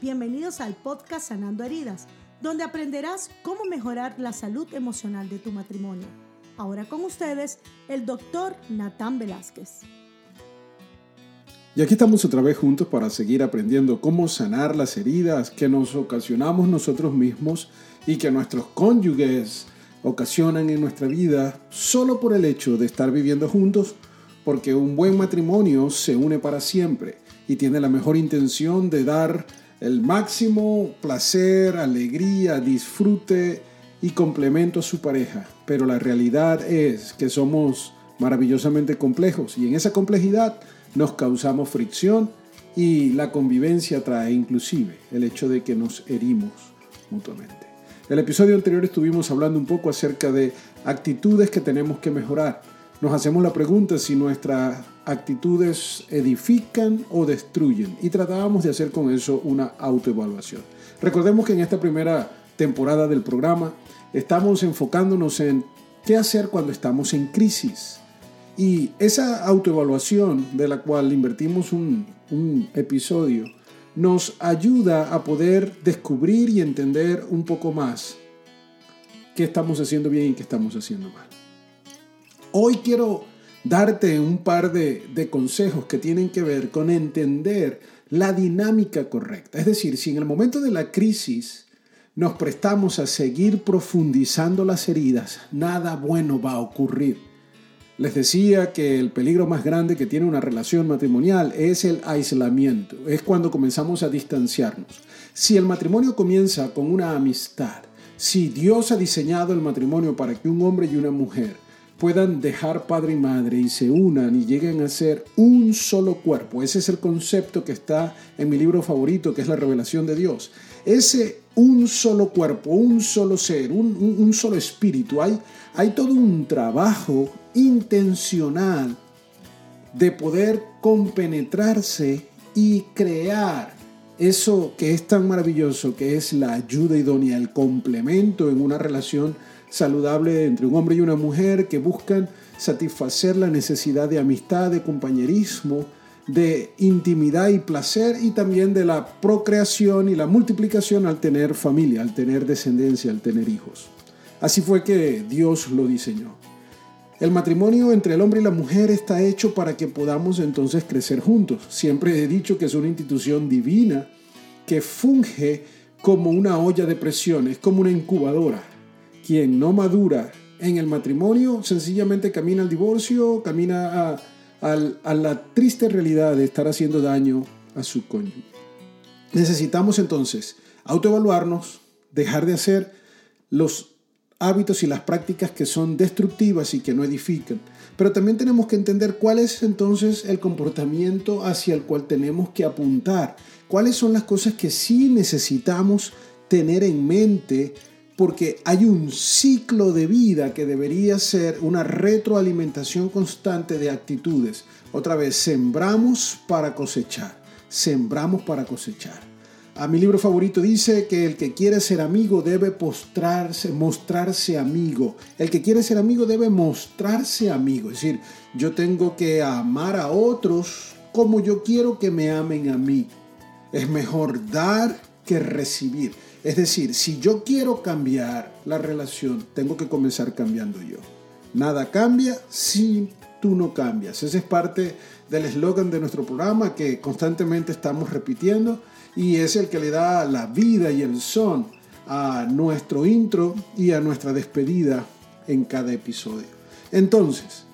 bienvenidos al podcast Sanando Heridas, donde aprenderás cómo mejorar la salud emocional de tu matrimonio. Ahora con ustedes, el doctor Natán Velázquez. Y aquí estamos otra vez juntos para seguir aprendiendo cómo sanar las heridas que nos ocasionamos nosotros mismos y que nuestros cónyuges ocasionan en nuestra vida solo por el hecho de estar viviendo juntos, porque un buen matrimonio se une para siempre y tiene la mejor intención de dar el máximo placer, alegría, disfrute y complemento a su pareja. Pero la realidad es que somos maravillosamente complejos y en esa complejidad nos causamos fricción y la convivencia trae inclusive el hecho de que nos herimos mutuamente. El episodio anterior estuvimos hablando un poco acerca de actitudes que tenemos que mejorar. Nos hacemos la pregunta si nuestras actitudes edifican o destruyen y tratábamos de hacer con eso una autoevaluación. Recordemos que en esta primera temporada del programa estamos enfocándonos en qué hacer cuando estamos en crisis. Y esa autoevaluación de la cual invertimos un, un episodio nos ayuda a poder descubrir y entender un poco más qué estamos haciendo bien y qué estamos haciendo mal. Hoy quiero darte un par de, consejos que tienen que ver con entender la dinámica correcta. Es decir, si en el momento de la crisis nos prestamos a seguir profundizando las heridas, nada bueno va a ocurrir. Les decía que el peligro más grande que tiene una relación matrimonial es el aislamiento, es cuando comenzamos a distanciarnos. Si el matrimonio comienza con una amistad, si Dios ha diseñado el matrimonio para que un hombre y una mujer puedan dejar padre y madre y se unan y lleguen a ser un solo cuerpo. Ese es el concepto que está en mi libro favorito, que es la revelación de Dios. Ese un solo cuerpo, un solo ser, un, solo espíritu. Hay, hay todo un trabajo intencional de poder compenetrarse y crear eso que es tan maravilloso, que es la ayuda idónea, el complemento en una relación saludable entre un hombre y una mujer que buscan satisfacer la necesidad de amistad, de compañerismo, de intimidad y placer y también de la procreación y la multiplicación al tener familia, al tener descendencia, al tener hijos. Así fue que Dios lo diseñó. El matrimonio entre el hombre y la mujer está hecho para que podamos entonces crecer juntos. Siempre he dicho que es una institución divina que funge como una olla de presión, es como una incubadora quien no madura en el matrimonio sencillamente camina al divorcio, camina a, la triste realidad de estar haciendo daño a su cónyuge. Necesitamos entonces autoevaluarnos, dejar de hacer los hábitos y las prácticas que son destructivas y que no edifican. Pero también tenemos que entender cuál es entonces el comportamiento hacia el cual tenemos que apuntar. Cuáles son las cosas que sí necesitamos tener en mente porque hay un ciclo de vida que debería ser una retroalimentación constante de actitudes. Otra vez, sembramos para cosechar, sembramos para cosechar. A mi libro favorito dice que el que quiere ser amigo debe postrarse, mostrarse amigo. El que quiere ser amigo debe mostrarse amigo. Es decir, yo tengo que amar a otros como yo quiero que me amen a mí. Es mejor dar que recibir. Es decir, si yo quiero cambiar la relación, tengo que comenzar cambiando yo. Nada cambia si tú no cambias. Ese es parte del eslogan de nuestro programa que constantemente estamos repitiendo y es el que le da la vida y el son a nuestro intro y a nuestra despedida en cada episodio. Entonces,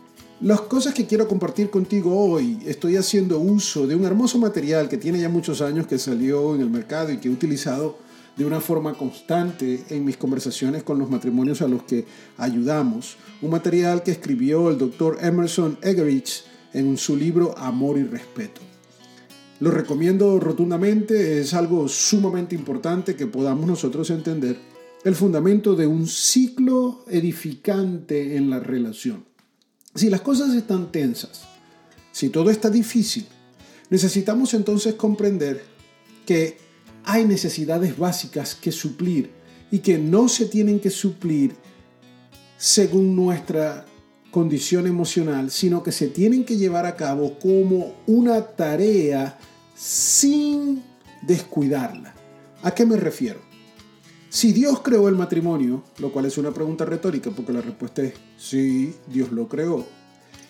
las cosas que quiero compartir contigo hoy, estoy haciendo uso de un hermoso material que tiene ya muchos años que salió en el mercado y que he utilizado de una forma constante en mis conversaciones con los matrimonios a los que ayudamos. Un material que escribió el doctor Emerson Egerich en su libro Amor y Respeto. Lo recomiendo rotundamente, es algo sumamente importante que podamos nosotros entender el fundamento de un ciclo edificante en la relación. Si las cosas están tensas, si todo está difícil, necesitamos entonces comprender que hay necesidades básicas que suplir y que no se tienen que suplir según nuestra condición emocional, sino que se tienen que llevar a cabo como una tarea sin descuidarla. ¿A qué me refiero? Si Dios creó el matrimonio, lo cual es una pregunta retórica porque la respuesta es sí, Dios lo creó.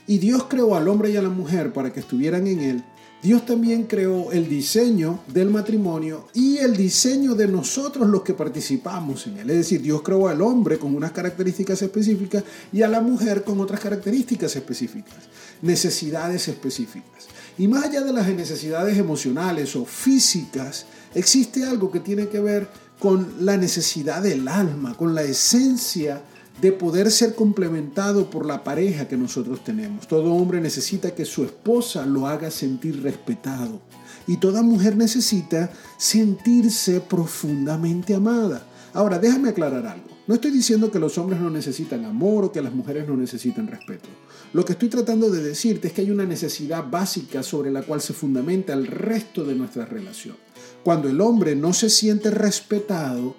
Y Dios creó al hombre y a la mujer para que estuvieran en él, Dios también creó el diseño del matrimonio y el diseño de nosotros los que participamos en él. Es decir, Dios creó al hombre con unas características específicas y a la mujer con otras características específicas, necesidades específicas. Y más allá de las necesidades emocionales o físicas, existe algo que tiene que ver con la necesidad del alma, con la esencia de poder ser complementado por la pareja que nosotros tenemos. Todo hombre necesita que su esposa lo haga sentir respetado y toda mujer necesita sentirse profundamente amada. Ahora, déjame aclarar algo. No estoy diciendo que los hombres no necesitan amor o que las mujeres no necesitan respeto. Lo que estoy tratando de decirte es que hay una necesidad básica sobre la cual se fundamenta el resto de nuestra relación. Cuando el hombre no se siente respetado,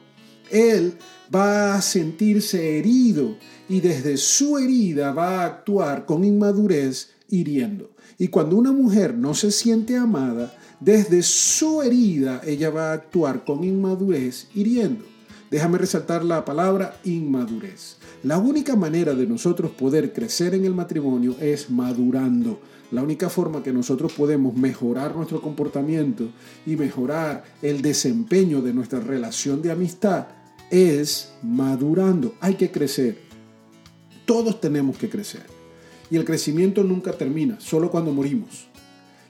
él va a sentirse herido y desde su herida va a actuar con inmadurez hiriendo. Y cuando una mujer no se siente amada, desde su herida ella va a actuar con inmadurez hiriendo. Déjame resaltar la palabra inmadurez. La única manera de nosotros poder crecer en el matrimonio es madurando. La única forma que nosotros podemos mejorar nuestro comportamiento y mejorar el desempeño de nuestra relación de amistad es madurando. Hay que crecer. Todos tenemos que crecer. Y el crecimiento nunca termina, solo cuando morimos.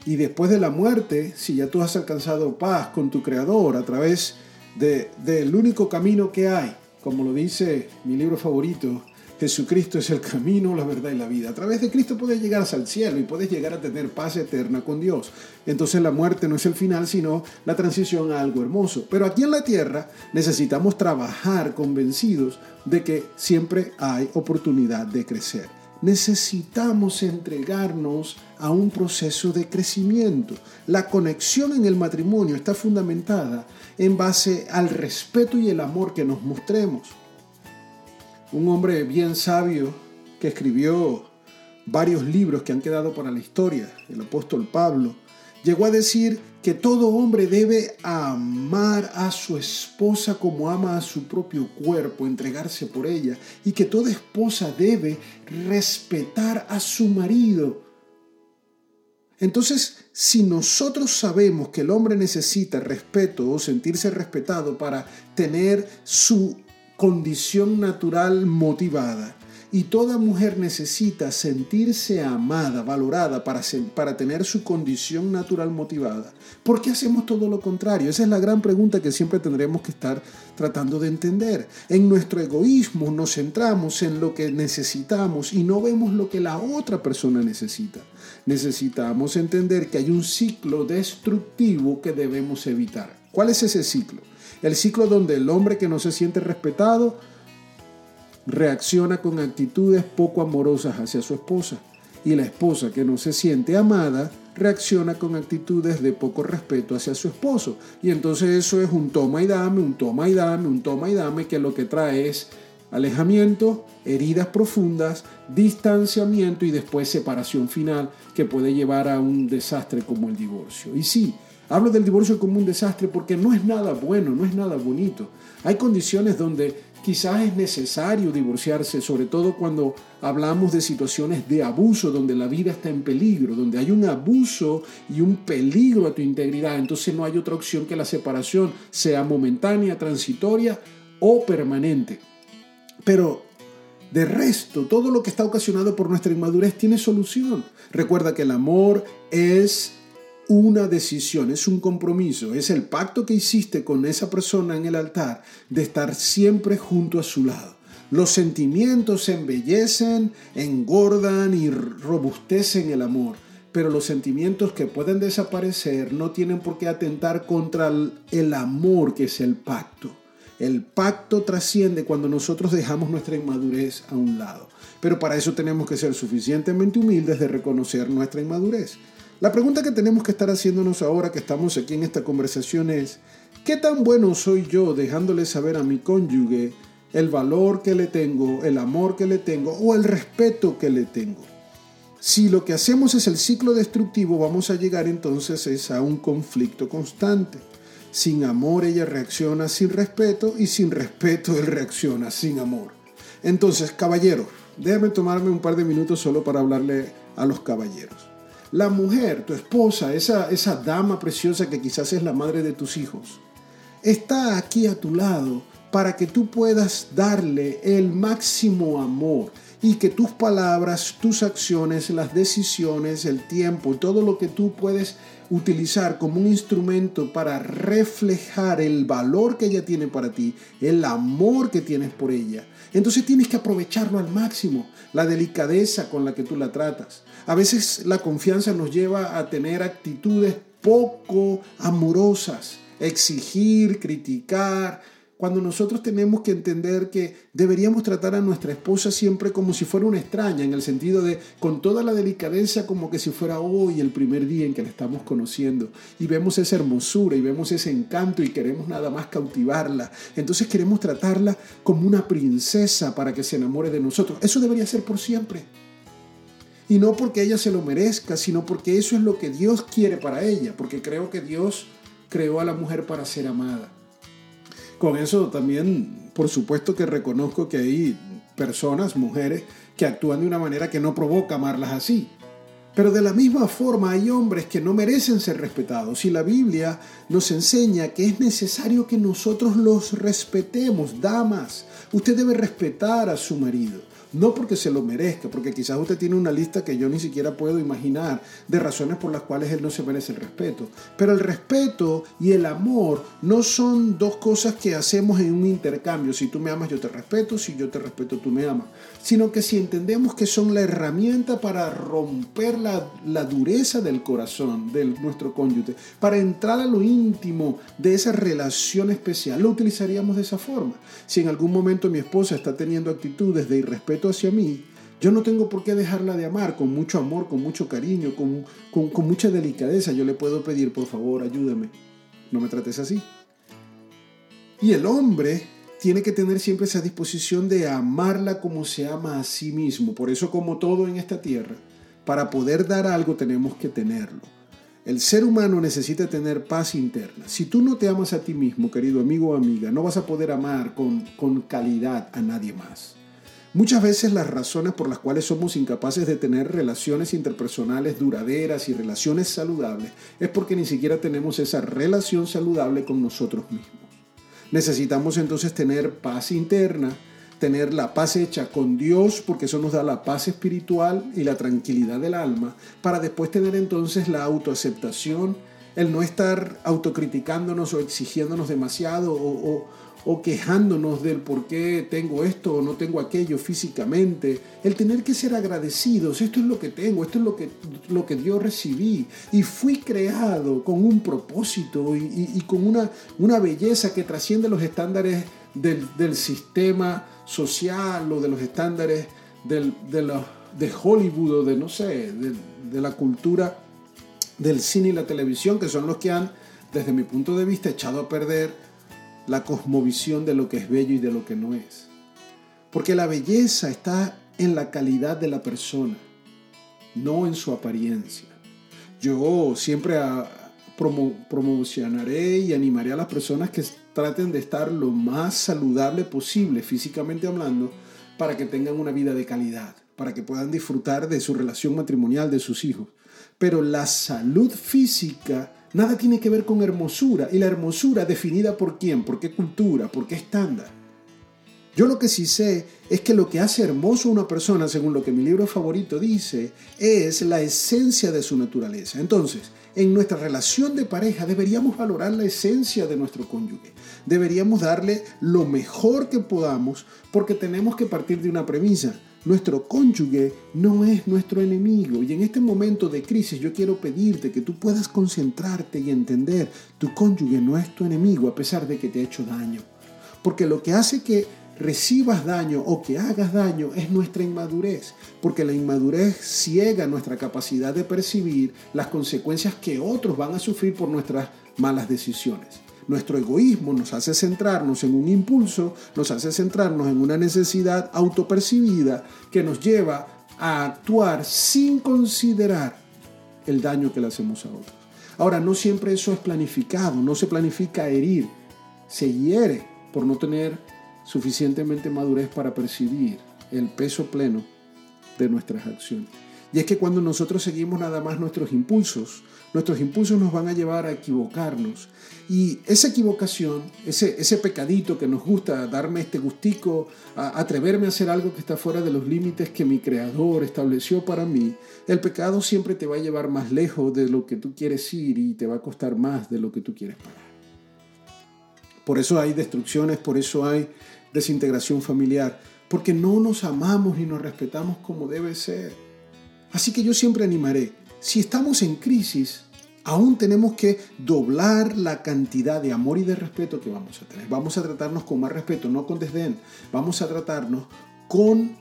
Y después de la muerte, si ya tú has alcanzado paz con tu Creador a través del único camino que hay, como lo dice mi libro favorito, Jesucristo es el camino, la verdad y la vida. A través de Cristo puedes llegar el cielo y puedes llegar a tener paz eterna con Dios. Entonces la muerte no es el final, sino la transición a algo hermoso. Pero aquí en la tierra necesitamos trabajar convencidos de que siempre hay oportunidad de crecer. Necesitamos entregarnos a un proceso de crecimiento. La conexión en el matrimonio está fundamentada en base al respeto y el amor que nos mostremos un hombre bien sabio que escribió varios libros que han quedado para la historia, el apóstol Pablo, llegó a decir que todo hombre debe amar a su esposa como ama a su propio cuerpo, entregarse por ella, y que toda esposa debe respetar a su marido. Entonces, si nosotros sabemos que el hombre necesita respeto o sentirse respetado para tener su condición natural motivada. Y toda mujer necesita sentirse amada, valorada para, para tener su condición natural motivada. ¿Por qué hacemos todo lo contrario? Esa es la gran pregunta que siempre tendremos que estar tratando de entender. En nuestro egoísmo nos centramos en lo que necesitamos y no vemos lo que la otra persona necesita. Necesitamos entender que hay un ciclo destructivo que debemos evitar. ¿Cuál es ese ciclo? El ciclo donde el hombre que no se siente respetado reacciona con actitudes poco amorosas hacia su esposa y la esposa que no se siente amada reacciona con actitudes de poco respeto hacia su esposo. Y entonces eso es un toma y dame, un toma y dame, un toma y dame, que lo que trae es alejamiento, heridas profundas, distanciamiento y después separación final que puede llevar a un desastre como el divorcio. Y sí, Hablo del divorcio como un desastre porque no es nada bueno, no es nada bonito. Hay condiciones donde quizás es necesario divorciarse, sobre todo cuando hablamos de situaciones de abuso, donde la vida está en peligro, donde hay un abuso y un peligro a tu integridad. Entonces no hay otra opción que la separación sea momentánea, transitoria o permanente. Pero de resto, todo lo que está ocasionado por nuestra inmadurez tiene solución. Recuerda que el amor es una decisión, es un compromiso, es el pacto que hiciste con esa persona en el altar de estar siempre junto a su lado. Los sentimientos embellecen, engordan y robustecen el amor, pero los sentimientos que pueden desaparecer no tienen por qué atentar contra el amor que es el pacto. El pacto trasciende cuando nosotros dejamos nuestra inmadurez a un lado. Pero para eso tenemos que ser suficientemente humildes de reconocer nuestra inmadurez. La pregunta que tenemos que estar haciéndonos ahora que estamos aquí en esta conversación es, ¿qué tan bueno soy yo dejándole saber a mi cónyuge el valor que le tengo, el amor que le tengo o el respeto que le tengo? Si lo que hacemos es el ciclo destructivo, vamos a llegar entonces a un conflicto constante. Sin amor ella reacciona sin respeto y sin respeto él reacciona sin amor. Entonces, caballero, déjame tomarme un par de minutos solo para hablarle a los caballeros. La mujer, tu esposa, esa, esa dama preciosa que quizás es la madre de tus hijos, está aquí a tu lado para que tú puedas darle el máximo amor y que tus palabras, tus acciones, las decisiones, el tiempo, todo lo que tú puedes utilizar como un instrumento para reflejar el valor que ella tiene para ti, el amor que tienes por ella. Entonces tienes que aprovecharlo al máximo, la delicadeza con la que tú la tratas. A veces la confianza nos lleva a tener actitudes poco amorosas, exigir, criticar, cuando nosotros tenemos que entender que deberíamos tratar a nuestra esposa siempre como si fuera una extraña, en el sentido de con toda la delicadeza como que si fuera hoy el primer día en que la estamos conociendo y vemos esa hermosura y vemos ese encanto y queremos nada más cautivarla. Entonces queremos tratarla como una princesa para que se enamore de nosotros. Eso debería ser por siempre. Y no porque ella se lo merezca, sino porque eso es lo que Dios quiere para ella, porque creo que Dios creó a la mujer para ser amada. Con eso también, por supuesto que reconozco que hay personas, mujeres, que actúan de una manera que no provoca amarlas así. Pero de la misma forma hay hombres que no merecen ser respetados y la Biblia nos enseña que es necesario que nosotros los respetemos. Damas, usted debe respetar a su marido. No porque se lo merezca, porque quizás usted tiene una lista que yo ni siquiera puedo imaginar de razones por las cuales él no se merece el respeto. Pero el respeto y el amor no son dos cosas que hacemos en un intercambio. Si tú me amas, yo te respeto. Si yo te respeto, tú me amas. Sino que si entendemos que son la herramienta para romper la, la dureza del corazón de nuestro cónyuge, para entrar a lo íntimo de esa relación especial, lo utilizaríamos de esa forma. Si en algún momento mi esposa está teniendo actitudes de irrespeto, hacia mí, yo no tengo por qué dejarla de amar con mucho amor, con mucho cariño, con, con, mucha delicadeza. Yo le puedo pedir, por favor, ayúdame. No me trates así. Y el hombre tiene que tener siempre esa disposición de amarla como se ama a sí mismo. Por eso, como todo en esta tierra, para poder dar algo tenemos que tenerlo. El ser humano necesita tener paz interna. Si tú no te amas a ti mismo, querido amigo o amiga, no vas a poder amar con, con calidad a nadie más. Muchas veces las razones por las cuales somos incapaces de tener relaciones interpersonales duraderas y relaciones saludables es porque ni siquiera tenemos esa relación saludable con nosotros mismos. Necesitamos entonces tener paz interna, tener la paz hecha con Dios, porque eso nos da la paz espiritual y la tranquilidad del alma, para después tener entonces la autoaceptación, el no estar autocriticándonos o exigiéndonos demasiado o, o quejándonos del por qué tengo esto o no tengo aquello físicamente, el tener que ser agradecidos, esto es lo que tengo, esto es lo que, lo que yo recibí y fui creado con un propósito y, con una, una belleza que trasciende los estándares del, sistema social o de los estándares de, de Hollywood o de, no sé, de la cultura del cine y la televisión, que son los que han, desde mi punto de vista, echado a perder la cosmovisión de lo que es bello y de lo que no es. Porque la belleza está en la calidad de la persona, no en su apariencia. Yo siempre promocionaré y animaré a las personas que traten de estar lo más saludable posible, físicamente hablando, para que tengan una vida de calidad, para que puedan disfrutar de su relación matrimonial, de sus hijos. Pero la salud física Nada tiene que ver con hermosura. ¿Y la hermosura definida por quién? ¿Por qué cultura? ¿Por qué estándar? Yo lo que sí sé es que lo que hace hermoso a una persona, según lo que mi libro favorito dice, es la esencia de su naturaleza. Entonces, en nuestra relación de pareja deberíamos valorar la esencia de nuestro cónyuge. Deberíamos darle lo mejor que podamos porque tenemos que partir de una premisa. Nuestro cónyuge no es nuestro enemigo y en este momento de crisis yo quiero pedirte que tú puedas concentrarte y entender, tu cónyuge no es tu enemigo a pesar de que te ha hecho daño. Porque lo que hace que recibas daño o que hagas daño es nuestra inmadurez, porque la inmadurez ciega nuestra capacidad de percibir las consecuencias que otros van a sufrir por nuestras malas decisiones. Nuestro egoísmo nos hace centrarnos en un impulso, nos hace centrarnos en una necesidad autopercibida que nos lleva a actuar sin considerar el daño que le hacemos a otros. Ahora, no siempre eso es planificado, no se planifica herir, se hiere por no tener suficientemente madurez para percibir el peso pleno de nuestras acciones. Y es que cuando nosotros seguimos nada más nuestros impulsos, nuestros impulsos nos van a llevar a equivocarnos. Y esa equivocación, ese, ese pecadito que nos gusta, darme este gustico, a atreverme a hacer algo que está fuera de los límites que mi creador estableció para mí, el pecado siempre te va a llevar más lejos de lo que tú quieres ir y te va a costar más de lo que tú quieres pagar. Por eso hay destrucciones, por eso hay desintegración familiar, porque no nos amamos ni nos respetamos como debe ser. Así que yo siempre animaré, si estamos en crisis, aún tenemos que doblar la cantidad de amor y de respeto que vamos a tener. Vamos a tratarnos con más respeto, no con desdén. Vamos a tratarnos con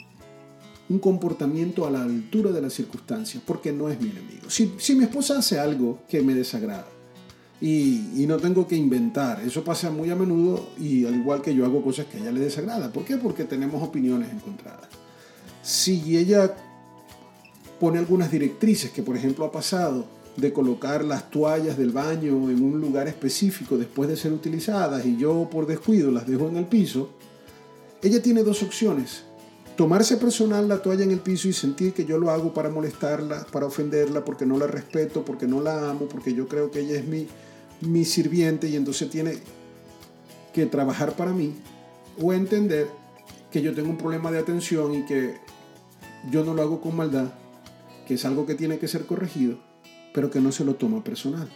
un comportamiento a la altura de las circunstancias, porque no es mi enemigo. Si, mi esposa hace algo que me desagrada, y, y, no tengo que inventar. Eso pasa muy a menudo y al igual que yo hago cosas que a ella le desagrada. ¿Por qué? Porque tenemos opiniones encontradas. Si ella pone algunas directrices que por ejemplo ha pasado de colocar las toallas del baño en un lugar específico después de ser utilizadas y yo por descuido las dejo en el piso, ella tiene dos opciones. Tomarse personal la toalla en el piso y sentir que yo lo hago para molestarla, para ofenderla, porque no la respeto, porque no la amo, porque yo creo que ella es mi, mi sirviente y entonces tiene que trabajar para mí. O entender que yo tengo un problema de atención y que yo no lo hago con maldad, que es algo que tiene que ser corregido, pero que no se lo toma personal.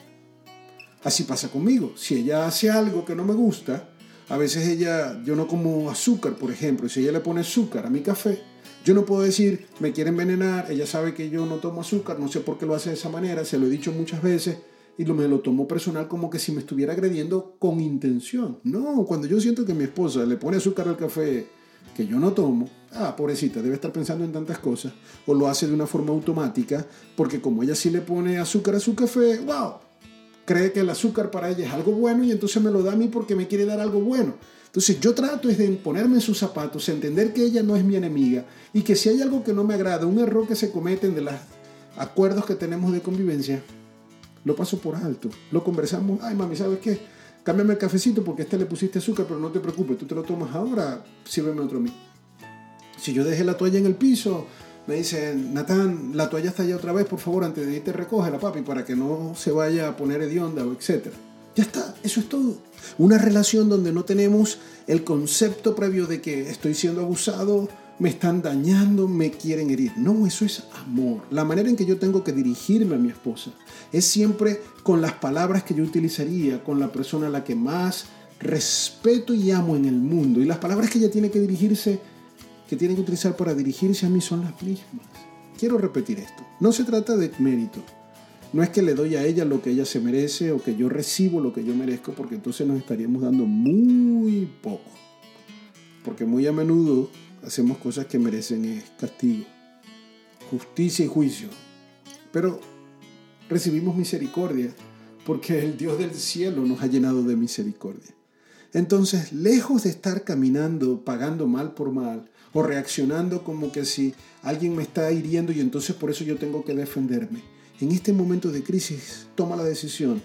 Así pasa conmigo. Si ella hace algo que no me gusta, a veces ella, yo no como azúcar, por ejemplo, y si ella le pone azúcar a mi café, yo no puedo decir, me quiere envenenar, ella sabe que yo no tomo azúcar, no sé por qué lo hace de esa manera, se lo he dicho muchas veces, y lo, me lo tomo personal como que si me estuviera agrediendo con intención. No, cuando yo siento que mi esposa le pone azúcar al café que yo no tomo, ah, pobrecita, debe estar pensando en tantas cosas, o lo hace de una forma automática, porque como ella sí le pone azúcar a su café, wow, cree que el azúcar para ella es algo bueno y entonces me lo da a mí porque me quiere dar algo bueno. Entonces yo trato es de ponerme en sus zapatos, entender que ella no es mi enemiga y que si hay algo que no me agrada, un error que se cometen de los acuerdos que tenemos de convivencia, lo paso por alto, lo conversamos, ay mami, ¿sabes qué? Cámbiame el cafecito porque este le pusiste azúcar, pero no te preocupes, tú te lo tomas ahora, sírveme otro a mí. Si yo dejé la toalla en el piso, me dicen, Natán, la toalla está allá otra vez, por favor, antes de irte la papi, para que no se vaya a poner hedionda o etc. Ya está, eso es todo. Una relación donde no tenemos el concepto previo de que estoy siendo abusado, me están dañando, me quieren herir. No, eso es amor. La manera en que yo tengo que dirigirme a mi esposa es siempre con las palabras que yo utilizaría con la persona a la que más respeto y amo en el mundo. Y las palabras que ella tiene que dirigirse, que tiene que utilizar para dirigirse a mí son las mismas. Quiero repetir esto. No se trata de mérito. No es que le doy a ella lo que ella se merece o que yo recibo lo que yo merezco, porque entonces nos estaríamos dando muy poco. Porque muy a menudo hacemos cosas que merecen castigo, justicia y juicio. Pero recibimos misericordia porque el Dios del cielo nos ha llenado de misericordia. Entonces, lejos de estar caminando, pagando mal por mal, o reaccionando como que si alguien me está hiriendo y entonces por eso yo tengo que defenderme, en este momento de crisis toma la decisión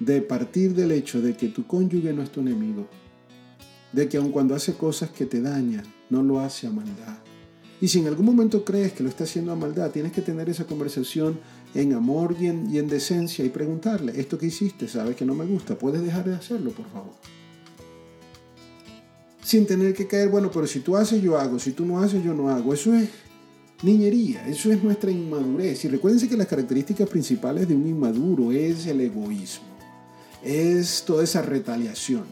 de partir del hecho de que tu cónyuge no es tu enemigo, de que aun cuando hace cosas que te dañan, no lo hace a maldad. Y si en algún momento crees que lo está haciendo a maldad, tienes que tener esa conversación en amor y en, y en decencia y preguntarle, esto que hiciste, sabes que no me gusta, puedes dejar de hacerlo, por favor. Sin tener que caer, bueno, pero si tú haces, yo hago, si tú no haces, yo no hago. Eso es niñería, eso es nuestra inmadurez. Y recuérdense que las características principales de un inmaduro es el egoísmo, es toda esa retaliación.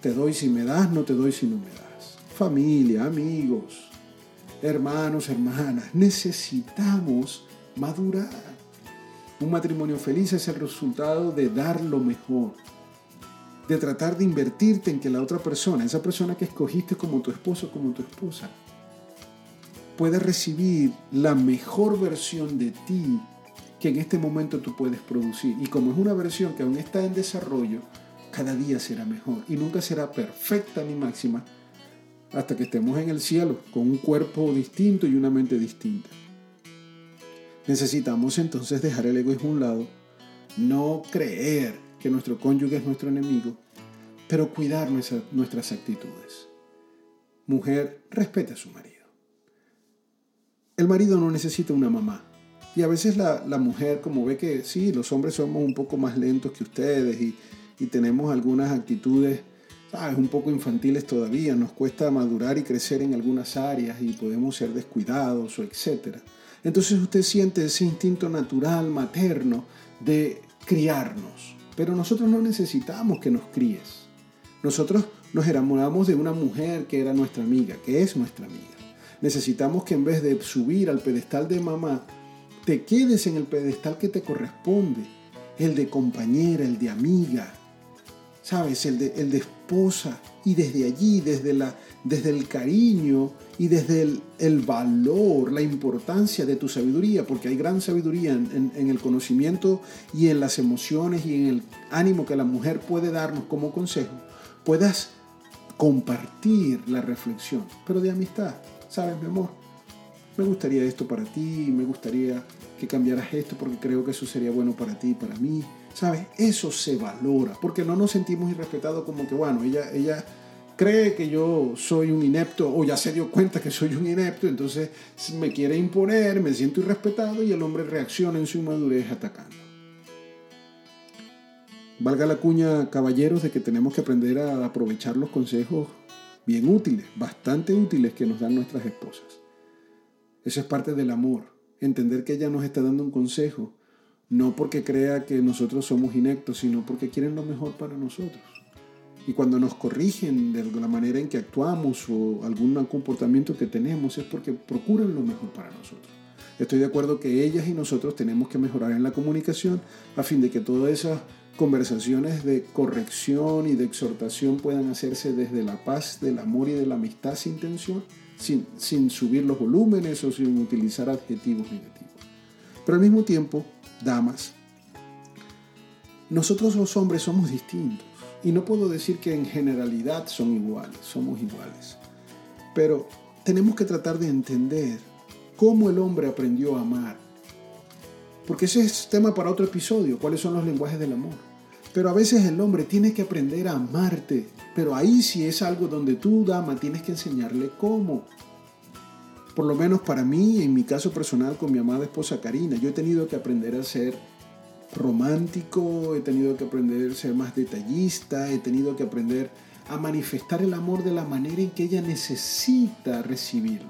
Te doy si me das, no te doy si no me das. Familia, amigos, hermanos, hermanas, necesitamos madurar. Un matrimonio feliz es el resultado de dar lo mejor, de tratar de invertirte en que la otra persona, esa persona que escogiste como tu esposo, como tu esposa, pueda recibir la mejor versión de ti que en este momento tú puedes producir. Y como es una versión que aún está en desarrollo, cada día será mejor y nunca será perfecta ni máxima hasta que estemos en el cielo con un cuerpo distinto y una mente distinta. Necesitamos entonces dejar el egoísmo a un lado no creer que nuestro cónyuge es nuestro enemigo, pero cuidar nuestras actitudes. Mujer, respete a su marido. El marido no necesita una mamá. Y a veces la, mujer, como ve que sí, los hombres somos un poco más lentos que ustedes y, tenemos algunas actitudes, sabes, un poco infantiles todavía, nos cuesta madurar y crecer en algunas áreas y podemos ser descuidados o etcétera. Entonces usted siente ese instinto natural, materno, de criarnos. Pero nosotros no necesitamos que nos críes. Nosotros nos enamoramos de una mujer que era nuestra amiga, que es nuestra amiga. Necesitamos que en vez de subir al pedestal de mamá, te quedes en el pedestal que te corresponde, el de compañera, el de amiga, ¿sabes? El de, el de esposa. Y desde allí, desde, la, desde el cariño y desde el, el, valor, la importancia de tu sabiduría, porque hay gran sabiduría en, en, el conocimiento y en las emociones y en el ánimo que la mujer puede darnos como consejo, puedas compartir la reflexión, pero de amistad. ¿Sabes, mi amor? Me gustaría esto para ti, me gustaría que cambiaras esto porque creo que eso sería bueno para ti y para mí. ¿Sabes? Eso se valora, porque no nos sentimos irrespetados como que, bueno, ella, ella cree que yo soy un inepto o ya se dio cuenta que soy un inepto, entonces me quiere imponer, me siento irrespetado y el hombre reacciona en su inmadurez atacando. Valga la cuña, caballeros, de que tenemos que aprender a aprovechar los consejos bien útiles, bastante útiles que nos dan nuestras esposas. Eso es parte del amor, entender que ella nos está dando un consejo no porque crea que nosotros somos inectos, sino porque quieren lo mejor para nosotros. Y cuando nos corrigen de la manera en que actuamos o algún comportamiento que tenemos es porque procuran lo mejor para nosotros. Estoy de acuerdo que ellas y nosotros tenemos que mejorar en la comunicación a fin de que todas esas conversaciones de corrección y de exhortación puedan hacerse desde la paz, del amor y de la amistad sin tensión, sin, sin subir los volúmenes o sin utilizar adjetivos negativos. Pero al mismo tiempo, damas, nosotros los hombres somos distintos. Y no puedo decir que en generalidad son iguales, somos iguales. Pero tenemos que tratar de entender cómo el hombre aprendió a amar. Porque ese es tema para otro episodio, cuáles son los lenguajes del amor. Pero a veces el hombre tiene que aprender a amarte. Pero ahí sí es algo donde tú, dama, tienes que enseñarle cómo por lo menos para mí, en mi caso personal con mi amada esposa Karina, yo he tenido que aprender a ser romántico, he tenido que aprender a ser más detallista, he tenido que aprender a manifestar el amor de la manera en que ella necesita recibirlo.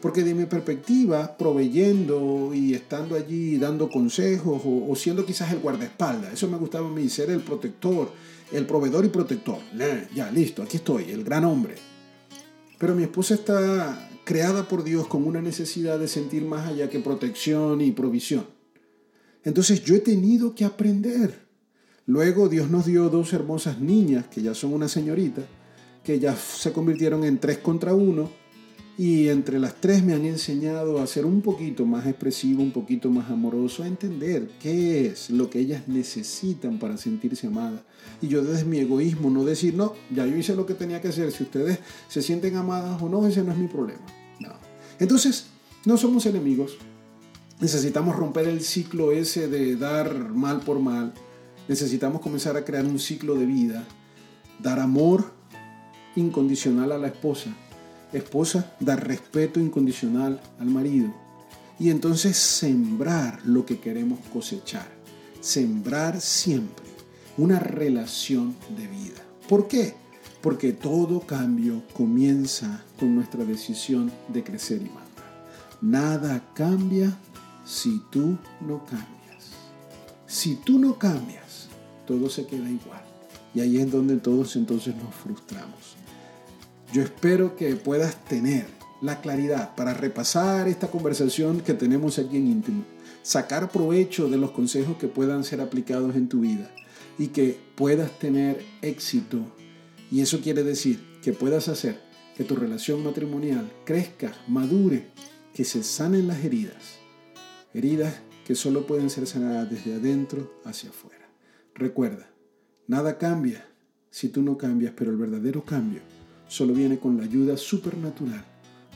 Porque de mi perspectiva, proveyendo y estando allí dando consejos o, siendo quizás el guardaespaldas, eso me gustaba a mí, ser el protector, el proveedor y protector. ya, listo, aquí estoy, el gran hombre. Pero mi esposa está creada por Dios con una necesidad de sentir más allá que protección y provisión. Entonces yo he tenido que aprender. Luego Dios nos dio dos hermosas niñas, que ya son una señorita, que ya se convirtieron en tres contra uno, y entre las tres me han enseñado a ser un poquito más expresivo, un poquito más amoroso, a entender qué es lo que ellas necesitan para sentirse amadas. Y yo desde mi egoísmo no decir, no, ya yo hice lo que tenía que hacer, si ustedes se sienten amadas o no, ese no es mi problema. Entonces, no somos enemigos. Necesitamos romper el ciclo ese de dar mal por mal. Necesitamos comenzar a crear un ciclo de vida. Dar amor incondicional a la esposa. Esposa, dar respeto incondicional al marido. Y entonces sembrar lo que queremos cosechar. Sembrar siempre una relación de vida. ¿Por qué? porque todo cambio comienza con nuestra decisión de crecer y mandar. Nada cambia si tú no cambias. Si tú no cambias, todo se queda igual. Y ahí es donde todos entonces nos frustramos. Yo espero que puedas tener la claridad para repasar esta conversación que tenemos aquí en íntimo, sacar provecho de los consejos que puedan ser aplicados en tu vida y que puedas tener éxito y eso quiere decir que puedas hacer que tu relación matrimonial crezca, madure, que se sanen las heridas. Heridas que solo pueden ser sanadas desde adentro hacia afuera. Recuerda, nada cambia si tú no cambias, pero el verdadero cambio solo viene con la ayuda supernatural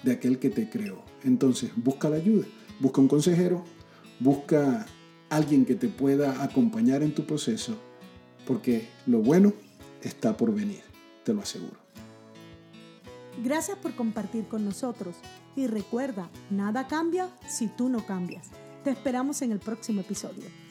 de aquel que te creó. Entonces, busca la ayuda, busca un consejero, busca alguien que te pueda acompañar en tu proceso, porque lo bueno está por venir, te lo aseguro. Gracias por compartir con nosotros y recuerda, nada cambia si tú no cambias. Te esperamos en el próximo episodio.